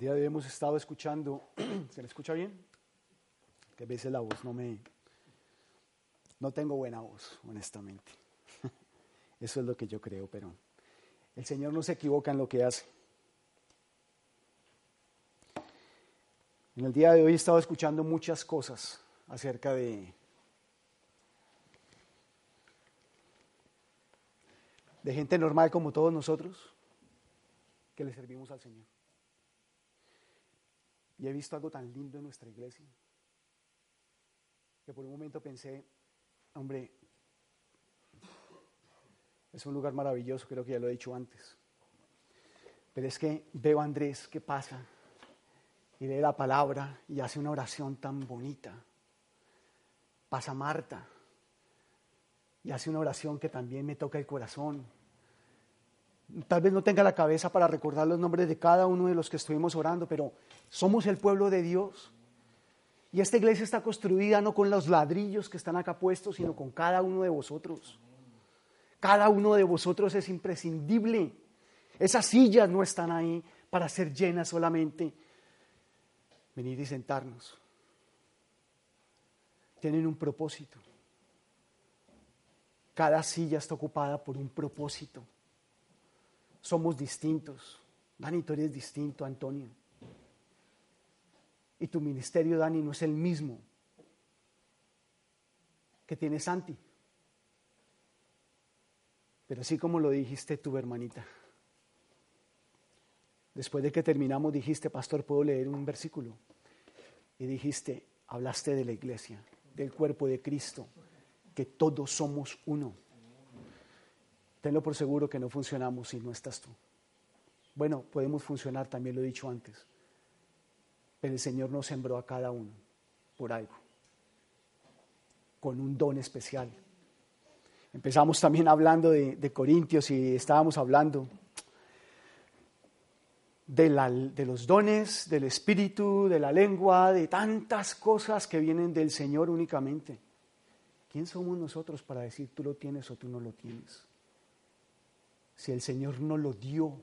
día de hoy hemos estado escuchando, ¿se me escucha bien? Que a veces la voz no me... No tengo buena voz, honestamente. Eso es lo que yo creo, pero el Señor no se equivoca en lo que hace. En el día de hoy he estado escuchando muchas cosas acerca de, de gente normal como todos nosotros que le servimos al Señor. Y he visto algo tan lindo en nuestra iglesia que por un momento pensé, hombre, es un lugar maravilloso, creo que ya lo he dicho antes. Pero es que veo a Andrés que pasa y lee la palabra y hace una oración tan bonita. Pasa Marta y hace una oración que también me toca el corazón. Tal vez no tenga la cabeza para recordar los nombres de cada uno de los que estuvimos orando, pero somos el pueblo de Dios. Y esta iglesia está construida no con los ladrillos que están acá puestos, sino con cada uno de vosotros. Cada uno de vosotros es imprescindible. Esas sillas no están ahí para ser llenas solamente. Venir y sentarnos. Tienen un propósito. Cada silla está ocupada por un propósito. Somos distintos. Dani, tú eres distinto, Antonio. Y tu ministerio, Dani, no es el mismo que tiene Santi. Pero así como lo dijiste tú, hermanita. Después de que terminamos, dijiste, pastor, ¿puedo leer un versículo? Y dijiste, hablaste de la iglesia, del cuerpo de Cristo, que todos somos uno. Tenlo por seguro que no funcionamos si no estás tú. Bueno, podemos funcionar, también lo he dicho antes. Pero el Señor nos sembró a cada uno por algo, con un don especial. Empezamos también hablando de, Corintios y estábamos hablando de, la, de, los dones, del espíritu, de la lengua, de tantas cosas que vienen del Señor únicamente. ¿Quién somos nosotros para decir tú lo tienes o tú no lo tienes? Si el Señor no lo dio,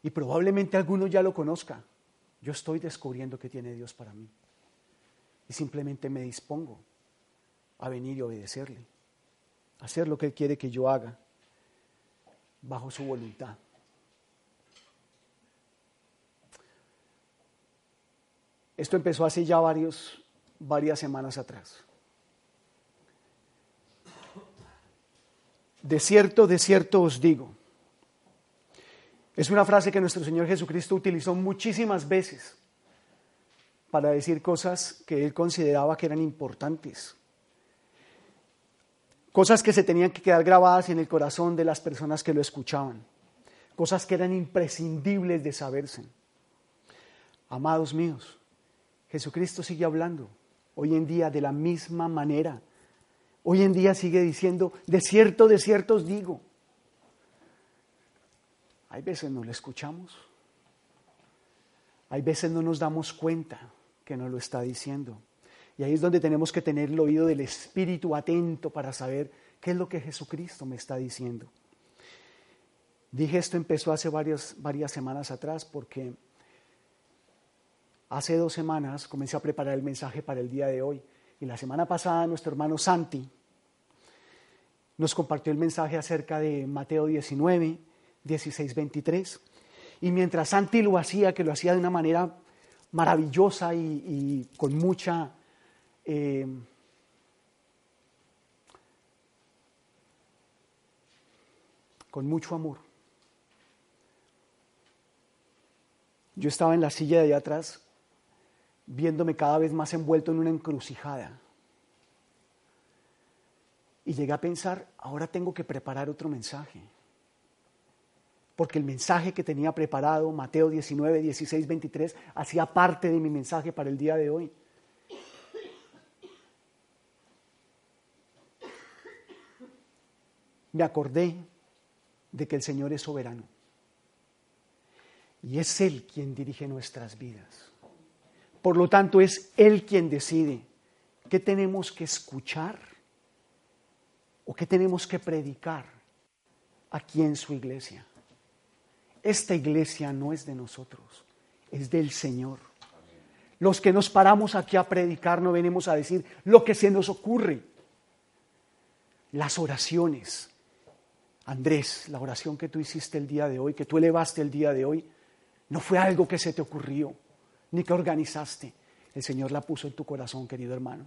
y probablemente alguno ya lo conozca, yo estoy descubriendo que tiene Dios para mí. Y simplemente me dispongo a venir y obedecerle, hacer lo que Él quiere que yo haga, bajo su voluntad. Esto empezó hace ya varios, varias semanas atrás. De cierto, de cierto os digo. Es una frase que nuestro Señor Jesucristo utilizó muchísimas veces para decir cosas que él consideraba que eran importantes. Cosas que se tenían que quedar grabadas en el corazón de las personas que lo escuchaban. Cosas que eran imprescindibles de saberse. Amados míos, Jesucristo sigue hablando hoy en día de la misma manera Hoy en día sigue diciendo, de cierto, de cierto os digo. Hay veces no lo escuchamos. Hay veces no nos damos cuenta que no lo está diciendo. Y ahí es donde tenemos que tener el oído del Espíritu atento para saber qué es lo que Jesucristo me está diciendo. Dije esto empezó hace varias, varias semanas atrás porque hace dos semanas comencé a preparar el mensaje para el día de hoy. Y la semana pasada nuestro hermano Santi nos compartió el mensaje acerca de Mateo 19, 16, 23. Y mientras Santi lo hacía, que lo hacía de una manera maravillosa y, con mucha... Eh, con mucho amor. Yo estaba en la silla de allá atrás, viéndome cada vez más envuelto en una encrucijada Y llegué a pensar, ahora tengo que preparar otro mensaje. Porque el mensaje que tenía preparado, Mateo 19, 16, 23, hacía parte de mi mensaje para el día de hoy. Me acordé de que el Señor es soberano. Y es Él quien dirige nuestras vidas. Por lo tanto, es Él quien decide qué tenemos que escuchar o qué tenemos que predicar aquí en su iglesia. Esta iglesia no es de nosotros, es del Señor. Los que nos paramos aquí a predicar no venimos a decir lo que se nos ocurre. Las oraciones. Andrés, la oración que tú hiciste el día de hoy, que tú elevaste el día de hoy, no fue algo que se te ocurrió, ni que organizaste. El Señor la puso en tu corazón, querido hermano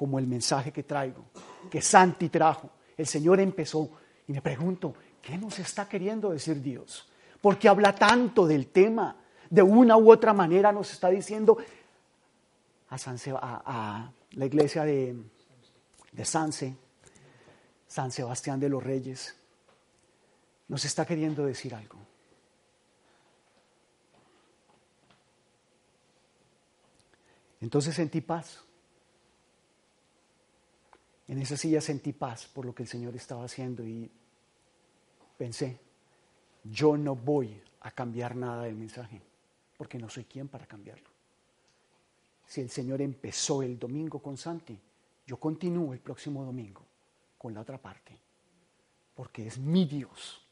como el mensaje que traigo, que Santi trajo. El Señor empezó y me pregunto, ¿qué nos está queriendo decir Dios? Porque habla tanto del tema, de una u otra manera nos está diciendo a, a, la iglesia de, de Sanse, San Sebastián de los Reyes, nos está queriendo decir algo. Entonces sentí paz. En esa silla sentí paz por lo que el Señor estaba haciendo y pensé, yo no voy a cambiar nada del mensaje, porque no soy quien para cambiarlo. Si el Señor empezó el domingo con Santi, yo continúo el próximo domingo con la otra parte, porque es mi Dios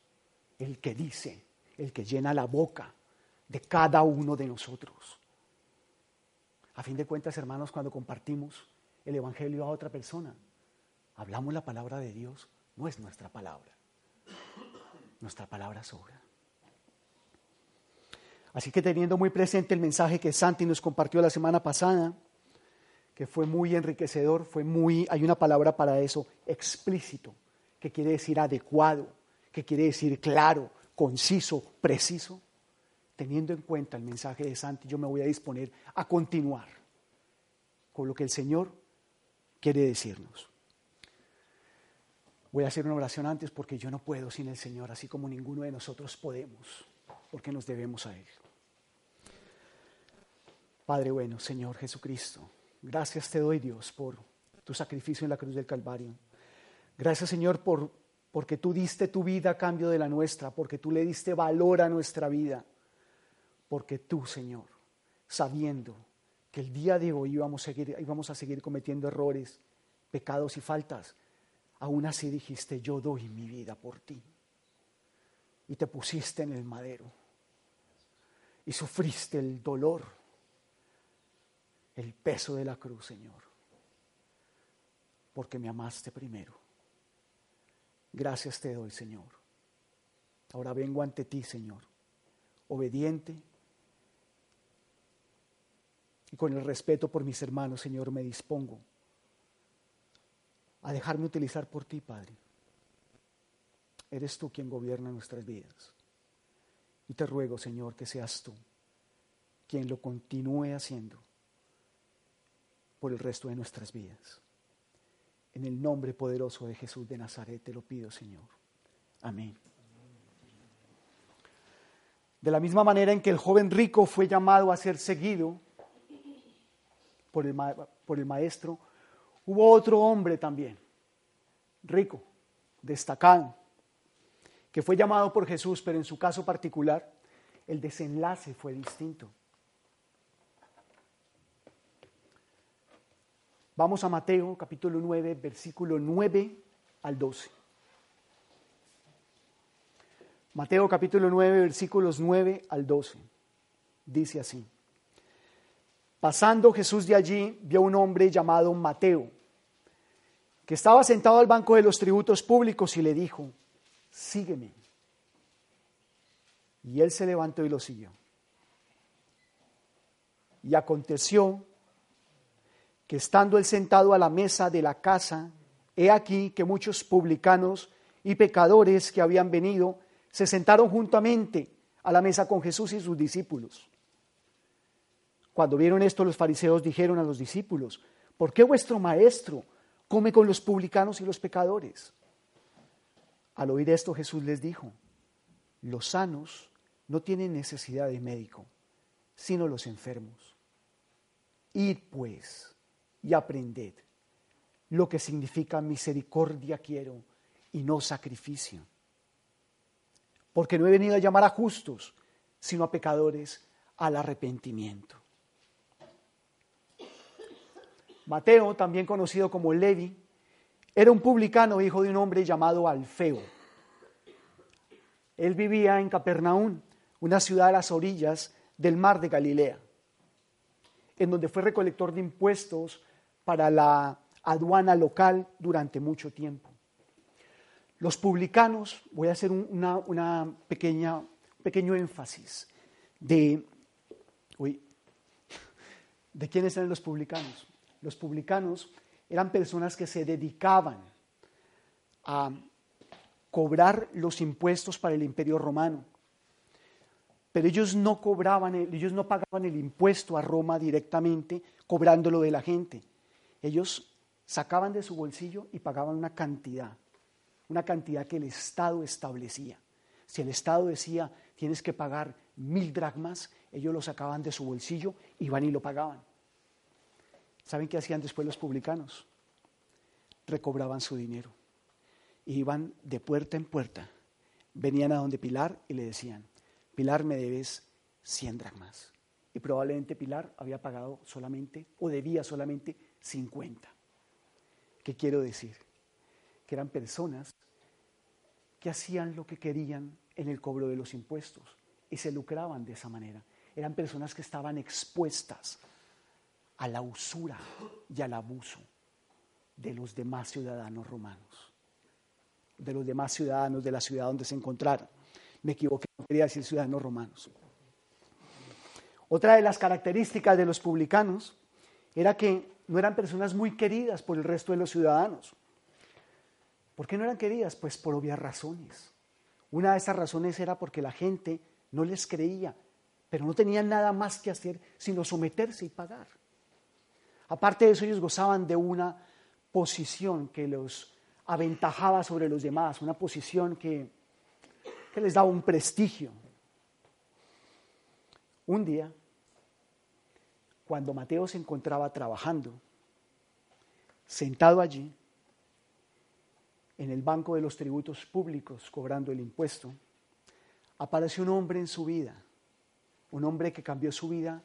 el que dice, el que llena la boca de cada uno de nosotros. A fin de cuentas, hermanos, cuando compartimos el Evangelio a otra persona, hablamos la palabra de Dios, no es nuestra palabra. Nuestra palabra sobra. Así que teniendo muy presente el mensaje que Santi nos compartió la semana pasada, que fue muy enriquecedor, fue muy, hay una palabra para eso, explícito, que quiere decir adecuado, que quiere decir claro, conciso, preciso. Teniendo en cuenta el mensaje de Santi, yo me voy a disponer a continuar con lo que el Señor quiere decirnos. Voy a hacer una oración antes porque yo no puedo sin el Señor, así como ninguno de nosotros podemos, porque nos debemos a Él. Padre bueno, Señor Jesucristo, gracias te doy Dios por tu sacrificio en la cruz del Calvario. Gracias Señor por, porque tú diste tu vida a cambio de la nuestra, porque tú le diste valor a nuestra vida, porque tú Señor, sabiendo que el día de hoy íbamos a seguir, íbamos a seguir cometiendo errores, pecados y faltas, aún así dijiste, yo doy mi vida por ti. Y te pusiste en el madero. Y sufriste el dolor, el peso de la cruz, Señor. Porque me amaste primero. Gracias te doy, Señor. Ahora vengo ante ti, Señor, obediente y con el respeto por mis hermanos, Señor, me dispongo a dejarme utilizar por ti, Padre. Eres tú quien gobierna nuestras vidas. Y te ruego, Señor, que seas tú quien lo continúe haciendo por el resto de nuestras vidas. En el nombre poderoso de Jesús de Nazaret te lo pido, Señor. Amén. De la misma manera en que el joven rico fue llamado a ser seguido por el, por el maestro, Hubo otro hombre también, rico, destacado, que fue llamado por Jesús, pero en su caso particular el desenlace fue distinto. Vamos a Mateo capítulo 9, versículo 9 al 12. Mateo capítulo 9, versículos 9 al 12. Dice así. Pasando Jesús de allí, vio un hombre llamado Mateo que estaba sentado al banco de los tributos públicos y le dijo, sígueme. Y él se levantó y lo siguió. Y aconteció que estando él sentado a la mesa de la casa, he aquí que muchos publicanos y pecadores que habían venido se sentaron juntamente a la mesa con Jesús y sus discípulos. Cuando vieron esto, los fariseos dijeron a los discípulos, ¿por qué vuestro maestro come con los publicanos y los pecadores. Al oír esto Jesús les dijo, los sanos no tienen necesidad de médico, sino los enfermos. Id pues y aprended lo que significa misericordia quiero y no sacrificio. Porque no he venido a llamar a justos, sino a pecadores al arrepentimiento. Mateo, también conocido como Levi, era un publicano, hijo de un hombre llamado Alfeo. Él vivía en Capernaum, una ciudad a las orillas del mar de Galilea, en donde fue recolector de impuestos para la aduana local durante mucho tiempo. Los publicanos, voy a hacer una, pequeña, pequeño énfasis de, ¿de quiénes eran los publicanos? Los publicanos eran personas que se dedicaban a cobrar los impuestos para el imperio romano. Pero ellos no cobraban, ellos no pagaban el impuesto a Roma directamente cobrándolo de la gente. Ellos sacaban de su bolsillo y pagaban una cantidad, una cantidad que el Estado establecía. Si el Estado decía tienes que pagar mil dracmas, ellos lo sacaban de su bolsillo, iban y lo pagaban. ¿Saben qué hacían después los publicanos? Recobraban su dinero. iban de puerta en puerta. Venían a donde Pilar y le decían, Pilar me debes 100 dracmas. Y probablemente Pilar había pagado solamente o debía solamente 50. ¿Qué quiero decir? Que eran personas que hacían lo que querían en el cobro de los impuestos y se lucraban de esa manera. Eran personas que estaban expuestas a la usura y al abuso de los demás ciudadanos romanos, de los demás ciudadanos de la ciudad donde se encontraran. Me equivoqué, no quería decir ciudadanos romanos. Otra de las características de los publicanos era que no eran personas muy queridas por el resto de los ciudadanos. ¿Por qué no eran queridas? Pues por obvias razones. Una de esas razones era porque la gente no les creía, pero no tenían nada más que hacer sino someterse y pagar. Aparte de eso, ellos gozaban de una posición que los aventajaba sobre los demás, una posición que, que les daba un prestigio. Un día, cuando Mateo se encontraba trabajando, sentado allí, en el banco de los tributos públicos, cobrando el impuesto, apareció un hombre en su vida, un hombre que cambió su vida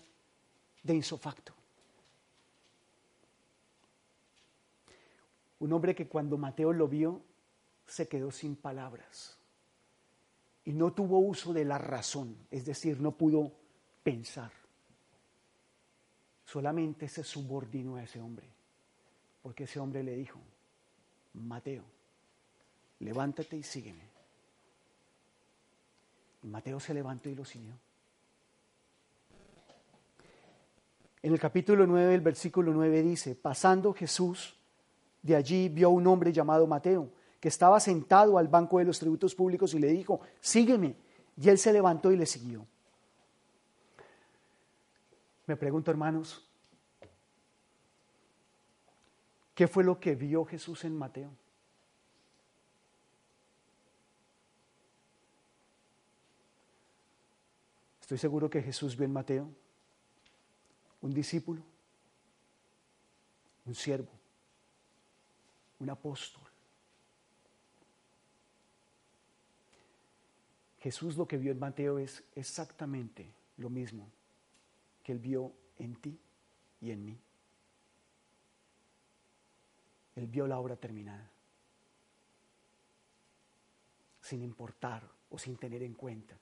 de insofacto. Un hombre que cuando Mateo lo vio se quedó sin palabras y no tuvo uso de la razón, es decir, no pudo pensar solamente se subordinó a ese hombre, porque ese hombre le dijo, Mateo, levántate y sígueme. Y Mateo se levantó y lo siguió. En el capítulo 9, el versículo 9 dice, pasando Jesús, de allí vio a un hombre llamado Mateo, que estaba sentado al banco de los tributos públicos y le dijo, sígueme. Y él se levantó y le siguió. Me pregunto, hermanos, ¿qué fue lo que vio Jesús en Mateo? Estoy seguro que Jesús vio en Mateo un discípulo, un siervo, un apóstol. Jesús lo que vio en Mateo es exactamente lo mismo que Él vio en ti y en mí. Él vio la obra terminada, sin importar o sin tener en cuenta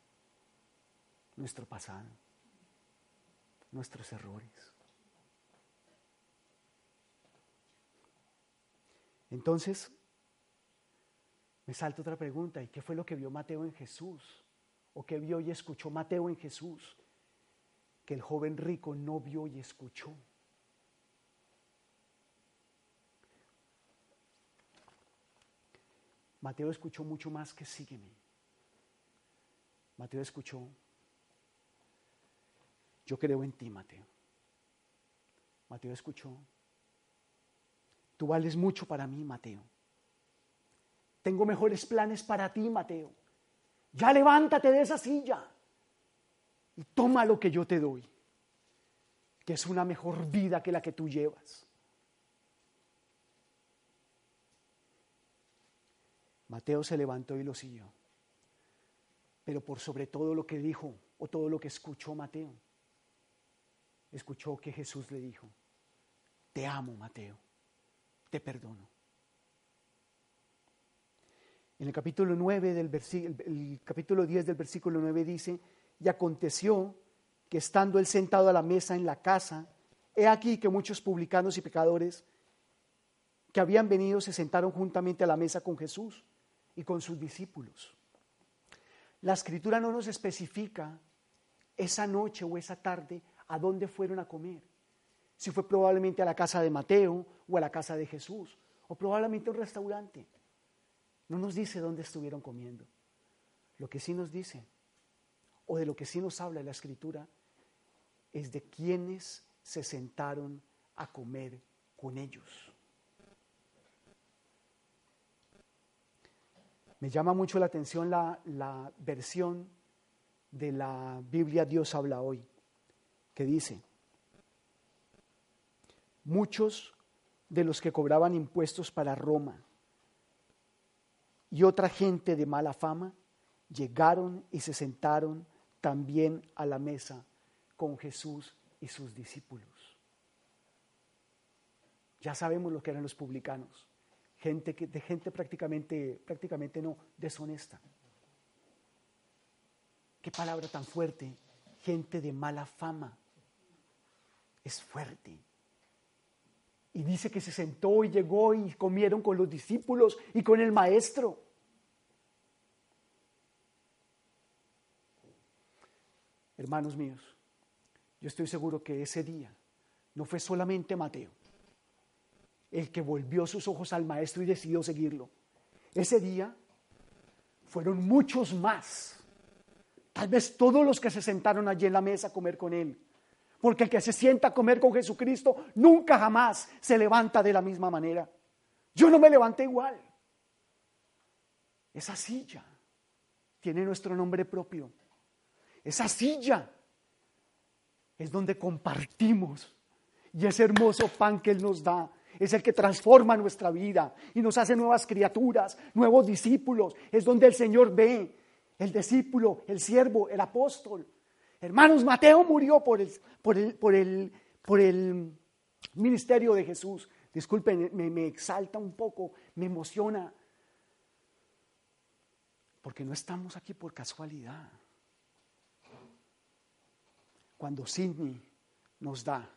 nuestro pasado, nuestros errores. Entonces, me salta otra pregunta, ¿y qué fue lo que vio Mateo en Jesús? ¿O qué vio y escuchó Mateo en Jesús? que el joven rico no vio y escuchó. Mateo escuchó mucho más que sígueme. Mateo escuchó, yo creo en ti, Mateo. Mateo escuchó, Tú vales mucho para mí, Mateo. Tengo mejores planes para ti, Mateo. Ya levántate de esa silla y toma lo que yo te doy, que es una mejor vida que la que tú llevas. Mateo se levantó y lo siguió. Pero por sobre todo lo que dijo o todo lo que escuchó Mateo, escuchó que Jesús le dijo, te amo Mateo, te perdono. En el capítulo 9 del el capítulo 10 del versículo 9 dice, y aconteció que estando él sentado a la mesa en la casa, he aquí que muchos publicanos y pecadores que habían venido se sentaron juntamente a la mesa con Jesús y con sus discípulos. La escritura no nos especifica esa noche o esa tarde a dónde fueron a comer. Si fue probablemente a la casa de Mateo o a la casa de Jesús, o probablemente a un restaurante. No nos dice dónde estuvieron comiendo. Lo que sí nos dice, o de lo que sí nos habla la escritura, es de quienes se sentaron a comer con ellos. Me llama mucho la atención la, la, versión de la Biblia Dios habla hoy, que dice, muchos de los que cobraban impuestos para Roma y otra gente de mala fama llegaron y se sentaron también a la mesa con Jesús y sus discípulos. Ya sabemos lo que eran los publicanos, gente que, de gente prácticamente, prácticamente no, deshonesta. Qué palabra tan fuerte, gente de mala fama. Es fuerte. Y dice que se sentó y llegó y comieron con los discípulos y con el maestro. Hermanos míos, yo estoy seguro que ese día no fue solamente Mateo el que volvió sus ojos al maestro y decidió seguirlo. Ese día fueron muchos más. Tal vez todos los que se sentaron allí en la mesa a comer con él porque el que se sienta a comer con Jesucristo nunca jamás se levanta de la misma manera. Yo no me levanté igual. Esa silla tiene nuestro nombre propio. Esa silla es donde compartimos. Y ese hermoso pan que Él nos da es el que transforma nuestra vida y nos hace nuevas criaturas, nuevos discípulos. Es donde el Señor ve el discípulo, el siervo, el apóstol Hermanos, Mateo murió por el, por el, por el, por el ministerio de Jesús. Disculpen, me, me exalta un poco, me emociona. Porque no estamos aquí por casualidad. Cuando Sidney nos da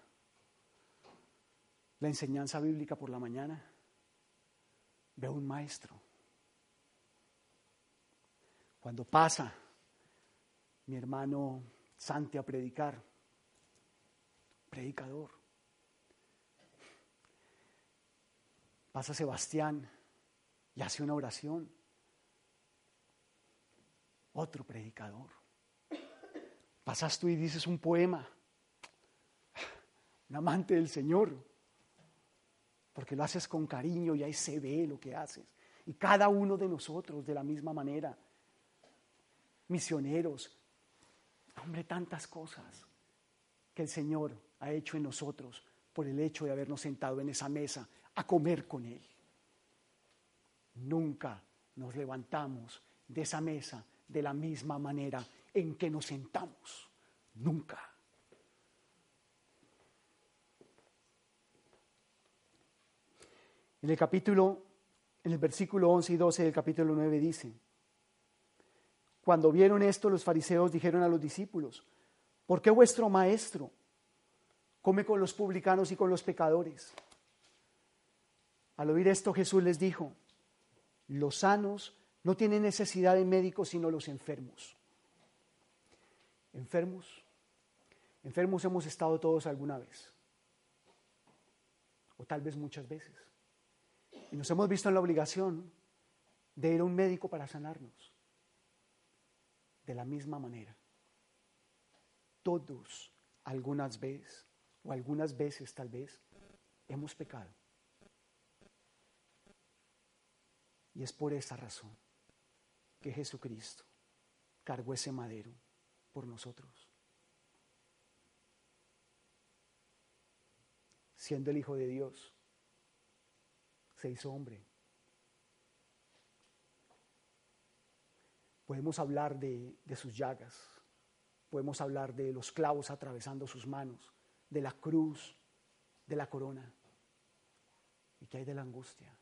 la enseñanza bíblica por la mañana, veo un maestro. Cuando pasa mi hermano Sante a predicar. Predicador. Pasa Sebastián y hace una oración. Otro predicador. Pasas tú y dices un poema. Un amante del Señor. Porque lo haces con cariño y ahí se ve lo que haces. Y cada uno de nosotros de la misma manera. Misioneros, Hombre, tantas cosas que el Señor ha hecho en nosotros por el hecho de habernos sentado en esa mesa a comer con Él. Nunca nos levantamos de esa mesa de la misma manera en que nos sentamos. Nunca. En el capítulo, en el versículo 11 y 12 del capítulo 9 dice, cuando vieron esto, los fariseos dijeron a los discípulos, ¿por qué vuestro maestro come con los publicanos y con los pecadores? Al oír esto, Jesús les dijo, los sanos no tienen necesidad de médicos sino los enfermos. ¿Enfermos? Enfermos hemos estado todos alguna vez, o tal vez muchas veces. Y nos hemos visto en la obligación de ir a un médico para sanarnos de la misma manera. Todos algunas veces, o algunas veces tal vez, hemos pecado. Y es por esa razón que Jesucristo cargó ese madero por nosotros. Siendo el Hijo de Dios, se hizo hombre. Podemos hablar de, sus llagas, podemos hablar de los clavos atravesando sus manos, de la cruz, de la corona. ¿Y qué hay de la angustia?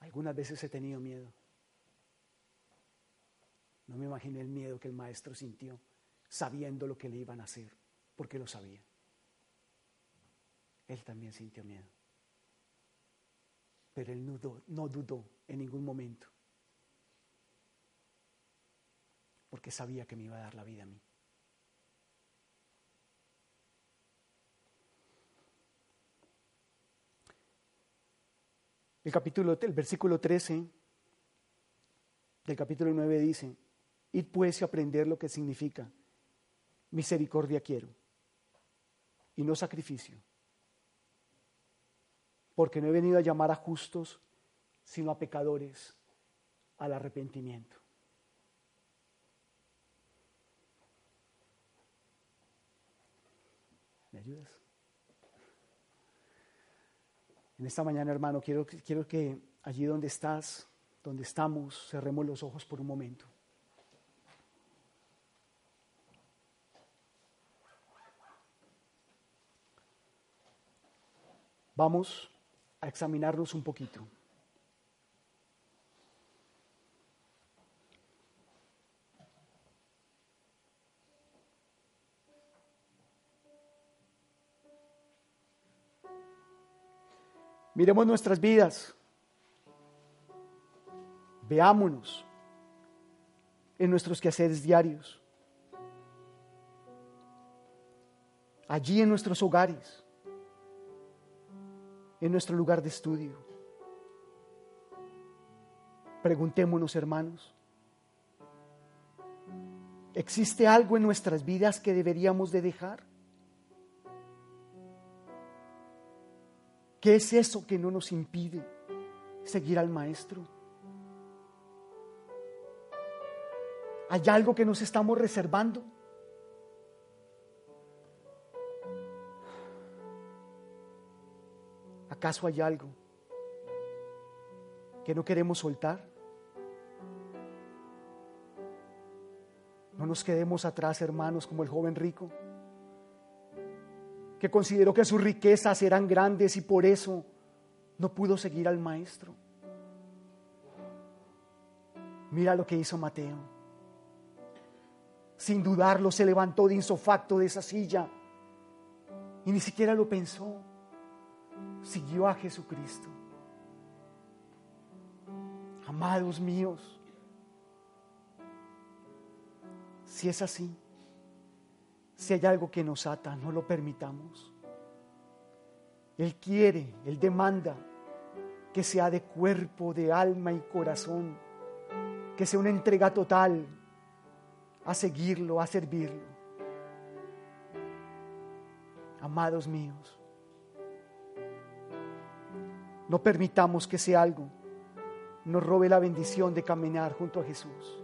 Algunas veces he tenido miedo. No me imaginé el miedo que el maestro sintió sabiendo lo que le iban a hacer, porque lo sabía. Él también sintió miedo. Pero él no dudó en ningún momento, porque sabía que me iba a dar la vida a mí. El capítulo, el versículo 13 del capítulo 9 dice, id pues y aprender lo que significa misericordia quiero y no sacrificio, porque no he venido a llamar a justos, sino a pecadores al arrepentimiento. Ayudas? En esta mañana, hermano, quiero, quiero que allí donde estás, donde estamos, cerremos los ojos por un momento. Vamos a examinarnos un poquito. Miremos nuestras vidas. Veámonos en nuestros quehaceres diarios. Allí en nuestros hogares. En nuestro lugar de estudio. Preguntémonos, hermanos. ¿Existe algo en nuestras vidas que deberíamos de dejar? ¿Qué es eso que no nos impide seguir al Maestro? ¿Hay algo que nos estamos reservando? ¿Acaso hay algo que no queremos soltar? No nos quedemos atrás, hermanos, como el joven rico que consideró que sus riquezas eran grandes y por eso no pudo seguir al maestro. Mira lo que hizo Mateo. Sin dudarlo se levantó de insofacto de esa silla y ni siquiera lo pensó. Siguió a Jesucristo. Amados míos, si es así, si hay algo que nos ata, no lo permitamos. Él quiere, Él demanda que sea de cuerpo, de alma y corazón, que sea una entrega total a seguirlo, a servirlo. Amados míos, no permitamos que sea algo nos robe la bendición de caminar junto a Jesús.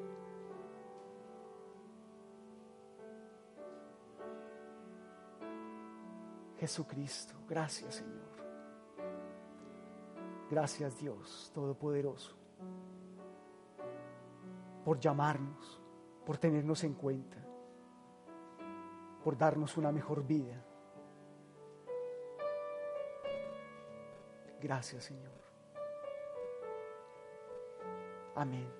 Jesucristo. Gracias Señor. Gracias Dios Todopoderoso por llamarnos, por tenernos en cuenta, por darnos una mejor vida. Gracias Señor. Amén.